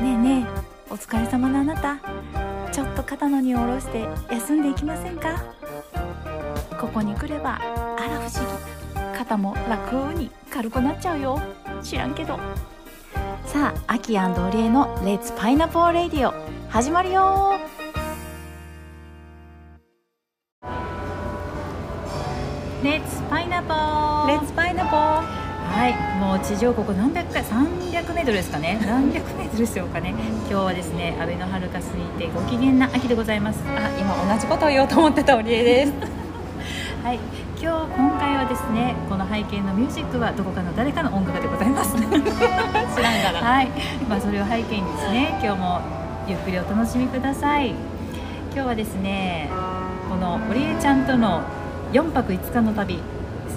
ねえねえお疲れ様のあなた。ちょっと肩の荷を下ろして休んでいきませんか？ここに来ればあら不思議。肩も楽に軽くなっちゃうよ。知らんけど。さあアキオリエの「レッツパイナポーレディオ」始まるよ。レッツパイナポーはいもう地上ここ何百回300メートルですかね。何百メートルでしょうかね。今日はですねアベノハルカスにてご機嫌な秋でございます。あ今同じことを言おうと思ってたオリエです。はい今日今回はですねこの背景のミュージックはどこかの誰かの音楽でございます。知らんがらはいまあそれを背景にですね今日もゆっくりお楽しみください。今日はですねこのオリエちゃんとの4泊5日の旅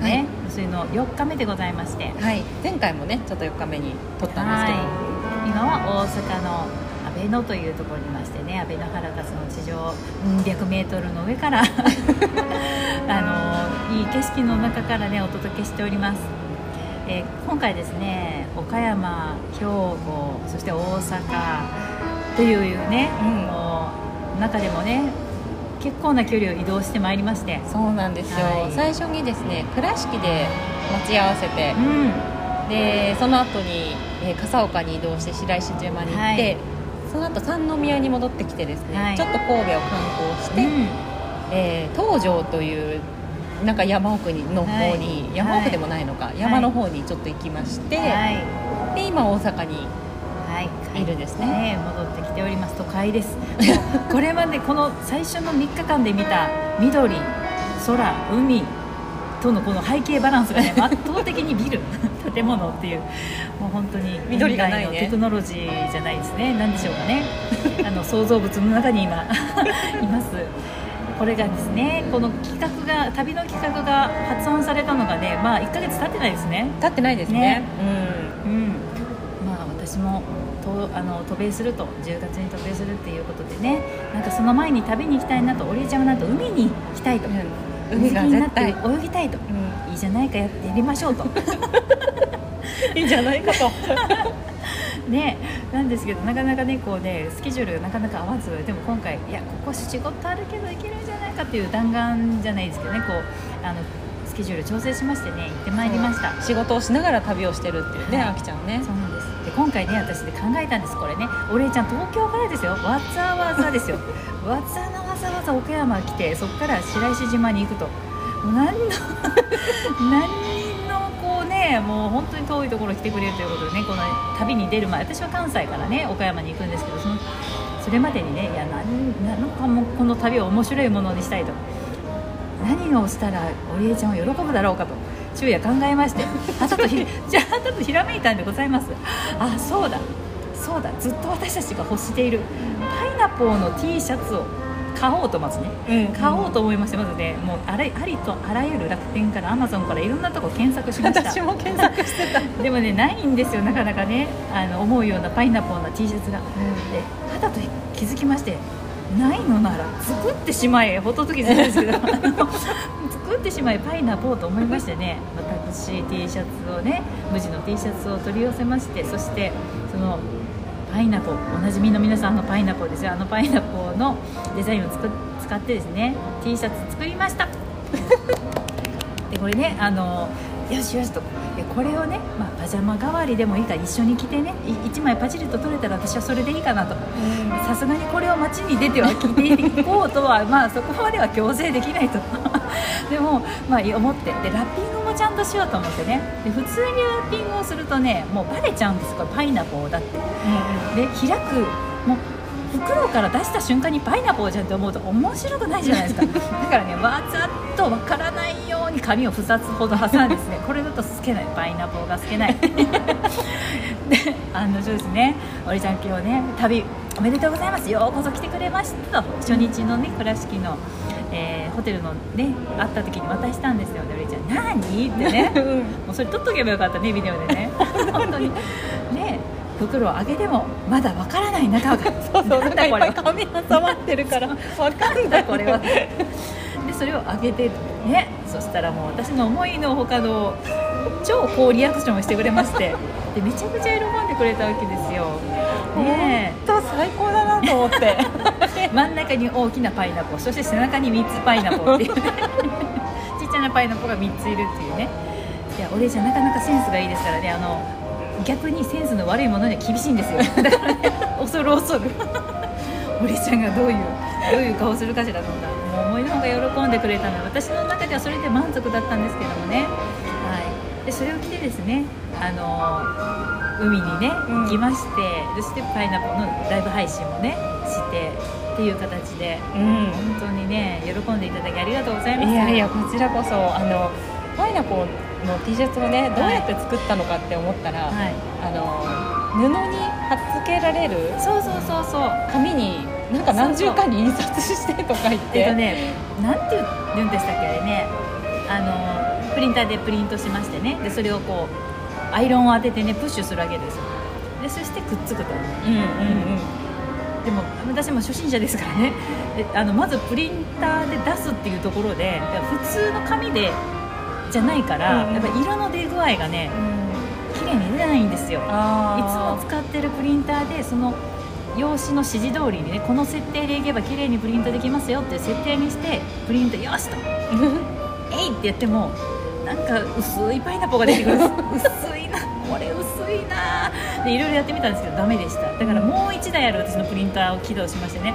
ね、はい、それの4日目でございまして、はい、前回もねちょっと4日目に撮ったんですけど、はい、今は大阪の阿倍野というところにいましてね阿倍野原かその地上100メートルの上から あのいい景色の中からねお届けしております、えー、今回ですね岡山兵庫そして大阪というね、うん、中でもね結構な距離を移動してまいりまして。そうなんですよ、はい、最初にですね倉敷で待ち合わせて、うん、でその後に、えー、笠岡に移動して白石島に行って、はい、その後三宮に戻ってきてですね、はい、ちょっと神戸を観光して、うん、えー、東条というなんか山奥にの方に、山奥でもないのか、山の方にちょっと行きまして、で今大阪にい。るんですね、ね、戻ってきております。都会です。これまでこの最初の3日間で見た緑空海とのこの背景バランスがね 圧倒的にビル 建物っていうもう本当に緑がない、ね、テクノロジーじゃないですね。何でしょうかね。あの創造物の中に今います。これがですねこの企画が旅の企画が発案されたのがねまあ1か月経ってないですね。経ってないですね、ね、うん、とあの渡米すると10月に渡米するっていうことでねなんかその前に旅に行きたいなとおりえちゃんはなんと海に行きたいと、うん、海が絶対。泳ぎたいと、うん、いいじゃないかやってやりましょうと。いいじゃないかと。ねなんですけどなかなかねこうねスケジュールがなかなか合わずでも今回いやここ仕事あるけど行けるんじゃないかっていう弾丸じゃないですけどねこうあのスケジュール調整しましてね行ってまいりました。仕事をしながら旅をしてるっていうね、はい、あきちゃんね。そうなんですで今回ね私で考えたんですこれね。お礼ちゃん東京からですよ。わざわざですよ。わ ざわざわざ岡山来てそこから白石島に行くと。何の 何のこうねもう本当に遠いところ来てくれるということでねこの旅に出る前私は関西からね岡山に行くんですけどそのそれまでにねいや何なのかもこの旅を面白いものにしたいと。何をしたらお礼ちゃんを喜ぶだろうかと昼夜考えましてあちょっとひじゃあちょっとひらめいたんでございます。あそうだ。そうだ。ずっと私たちが欲しているパイナポーの T シャツを買おうとまずね、うん、買おうと思いましてまずねもうあらありとあらゆる楽天からアマゾンからいろんなとこ検索しました。私も検索してた。でもねないんですよなかなかね。あの思うようなパイナポーの T シャツが、うん、で肌と気づきましてないのなら作ってしまえ。ホトトギじゃないですけど。作 ってしまえパイナポーと思いましてね私 T シャツをね無地の T シャツを取り寄せましてそしてそのパイナポーおなじみの皆さんのパイナポーですよ。あのパイナポーのデザインを使ってですね T シャツ作りました。でこれねあのよしよしとこれをね、まあ、パジャマ代わりでもいいから一緒に着てね1枚パチリと取れたら私はそれでいいかなと。さすがにこれを街に出ては着ていこうとはまあそこまでは強制できないとでも、まあ、思ってでラッピングもちゃんとしようと思ってね。で普通にラッピングをするとねもうバレちゃうんですこれパイナポーだって、で開くもう袋から出した瞬間にパイナポーじゃんって思うと面白くないじゃないですか。だからねわざとわからないように紙を2つほど挟んでですねこれだと透けないパイナポーが透けな。い で案の定ですねおりちゃん今日ね旅おめでとうございます。ようこそ来てくれました。と初日のね倉敷の、えー、ホテルのね会った時に渡したんですよでおりちゃん「何?」ってね、もうそれ撮っとけばよかったねビデオでね。本当に。ね袋を開けてもまだわからない中。が そうそう。なんだこれ紙挟まってるから。わかんない。これは。でそれをあげてね。そしたらもう私の思いのほかの超高リアクションをしてくれまして。でめちゃくちゃ喜んでくれたわけですよ。ね本当最高だなと思って。真ん中に大きなパイナポーそして背中に3つパイナポーっていう。ね ちっちゃなパイナポーが3ついるっていうね。いやお姉ちゃんなかなかセンスがいいですからね。あの逆にセンスの悪いものには厳しいんですよ。だからね恐る恐る。お姉ちゃんがどういうどういう顔するかしらと思った。らもう思いのほか喜んでくれたの。で私の中ではそれで満足だったんですけどもね、はい、でそれを着てですねあの海にねうん。行きまして、そしてパイナポーのライブ配信もねしてっていう形でうん。本当にね喜んでいただきありがとうございます。いやいやこちらこそあのパイナポーの T シャツをねどうやって作ったのかって思ったら、はい。あの布に貼っつけられるそうそうそうそう。紙になんか何十回に印刷してとか言って。えっとねなんて言うんでしたっけあれね。あのプリンターでプリントしましてね。でそれをこうアイロンを当ててねプッシュするわけですよ。でそしてくっつくと。うんうんうん。でも私も初心者ですからね。であのまずプリンターで出すっていうところで普通の紙でじゃないから、うんやっぱ色の出具合がね綺麗に出ないんですよ。いつもあ使ってるプリンターでその用紙の指示通りにねこの設定でいけば綺麗にプリントできますよっていう設定にしてプリントよしと「えい!」ってやってもなんか薄いパイナポーが出てくる 薄れ薄いなでいろいろやってみたんですけどダメでした。だからもう1台ある私のプリンターを起動しましてね。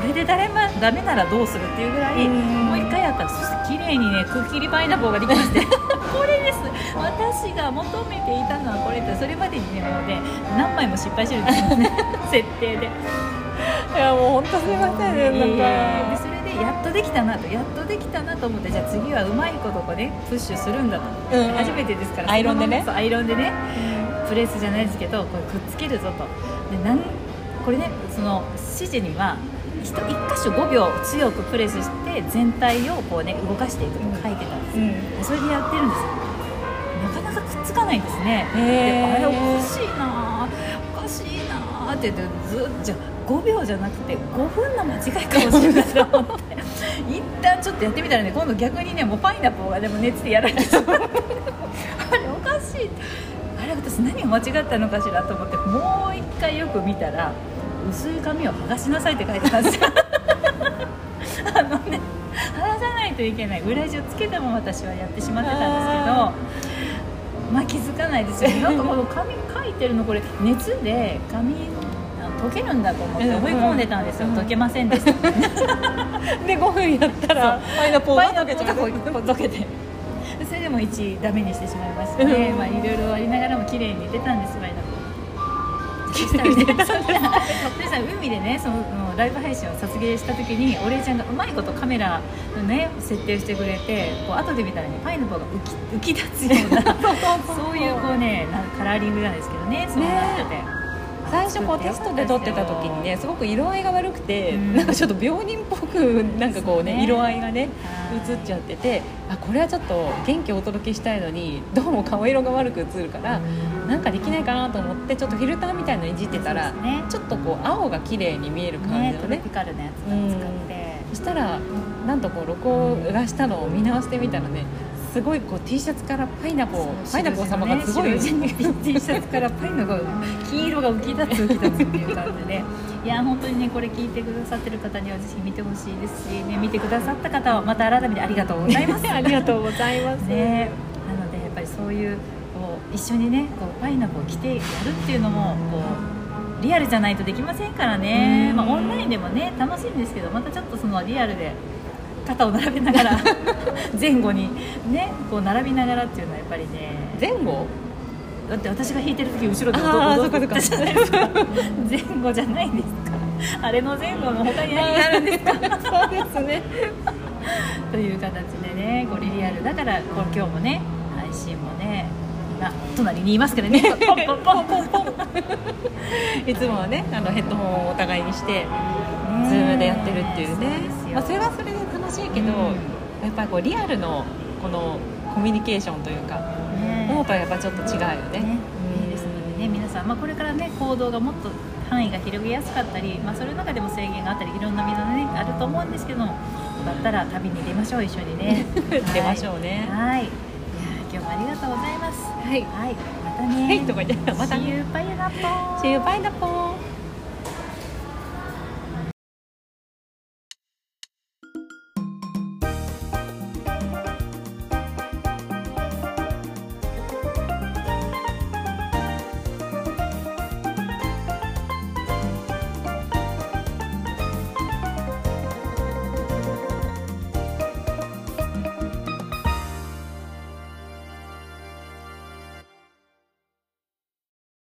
これで誰もダメならどうするっていうぐらいうん。もう1回やったらそして綺麗にねくっきりパイナポーができまして。これです。私が求めていたのはこれってそれまでにねもうね何枚も失敗してるんですよね。設定で。いやもう本当すみませんねなんか。それでやっとできたなとやっとできたなと思ってじゃあ次はうまいことこうねプッシュするんだと、うん初めてですからアイロンでね。アイロンでねプレスじゃないですけどこれくっつけるぞと。でなんこれねその指示には一一箇所5秒強くプレスして全体をこうね動かしていくと書いてたんですよ、うん。でそれでやってるんです。よなかなかくっつかないんですね。であれおかしいなおかしいなって言ってずっじゃあ5秒じゃなくて5分の間違いかもしれないと思って。一旦ちょっとやってみたらね今度逆にねもうパイナポーがでも熱でやられてしまってあれおかしいあれ私何を間違ったのかしらと思ってもう一回よく見たら薄い紙を剥がしなさいって書いてたんですよあのね剥がさないといけない裏地をつけたまま私はやってしまってたんですけどまあ気づかないですよねなんかこの紙書いてるのこれ熱で紙溶けるんだと思って思い込んでたんです。よ、う。ん溶けませんでしたで5分やったらパイナポーが溶けちゃうポーがこうこう溶けてそれでも1ダメにしてしまいましたね、うん。まあいろいろありながらも綺麗に出たんですパイナポーそ海でねそのライブ配信を撮影した時にお礼ちゃんがうまいことカメラのね設定してくれてこう後で見たらねパイナポーが浮き浮き立つようなそういうこうねカラーリングなんですけどねそうなってて。最初こうテストで撮ってた時にねすごく色合いが悪くて、うん。なんかちょっと病人っぽくなんかこうね色合いがねはい。映っちゃっててあこれはちょっと元気をお届けしたいのにどうも顔色が悪く映るからなんかできないかなと思ってちょっとフィルターみたいのいじってたら、ちょっとこう青が綺麗に見える感じねのね。トロピカルなやつを使って、そしたらなんとこう録画したのを見直してみたらねすごいこう T シャツからパイナポーパイナポー様がすごい、白地に T シャツからパイナが黄色が浮き立つ浮き立つっていう感じで。いや本当にねこれ聞いてくださってる方にはぜひ見てほしいですしね見てくださった方はまた改めてありがとうございます。ありがとうございます、ねなのでやっぱりそういうこう一緒にねこうパイナポーを着てやるっていうのもこうリアルじゃないとできませんからね、うん。まあ、オンラインでもね楽しいんですけどまたちょっとそのリアルで肩を並べながら 前後にねこう並びながらっていうのはやっぱりね。前後？だって私が弾いてる時後ろで踊踊ってたじゃないですか。前後じゃないんですか。あれの前後の他に何があるんですか。そうですね。という形でねこうリアル。だからこう今日もね配信もね今隣にいますからね。ポンポンポンポン。ポンいつもはねあのヘッドホンをお互いにしてねズームでやってるっていうね。まあ、それはそれで楽しいけど、うん。やっぱりこうリアルのこのコミュニケーションというかね。思うとやっぱちょっと違うよね。ね。うん。いいですのでね皆さん、まあ、これからね行動がもっと範囲が広げやすかったり、まあ、それの中でも制限があったりいろんなみんなねあると思うんですけどもだったら旅に出ましょう一緒にね。出ましょうね。はい、い。や今日もありがとうございます。はい。はい。またねはいとか言ってまた See you, bye, チューパイナポー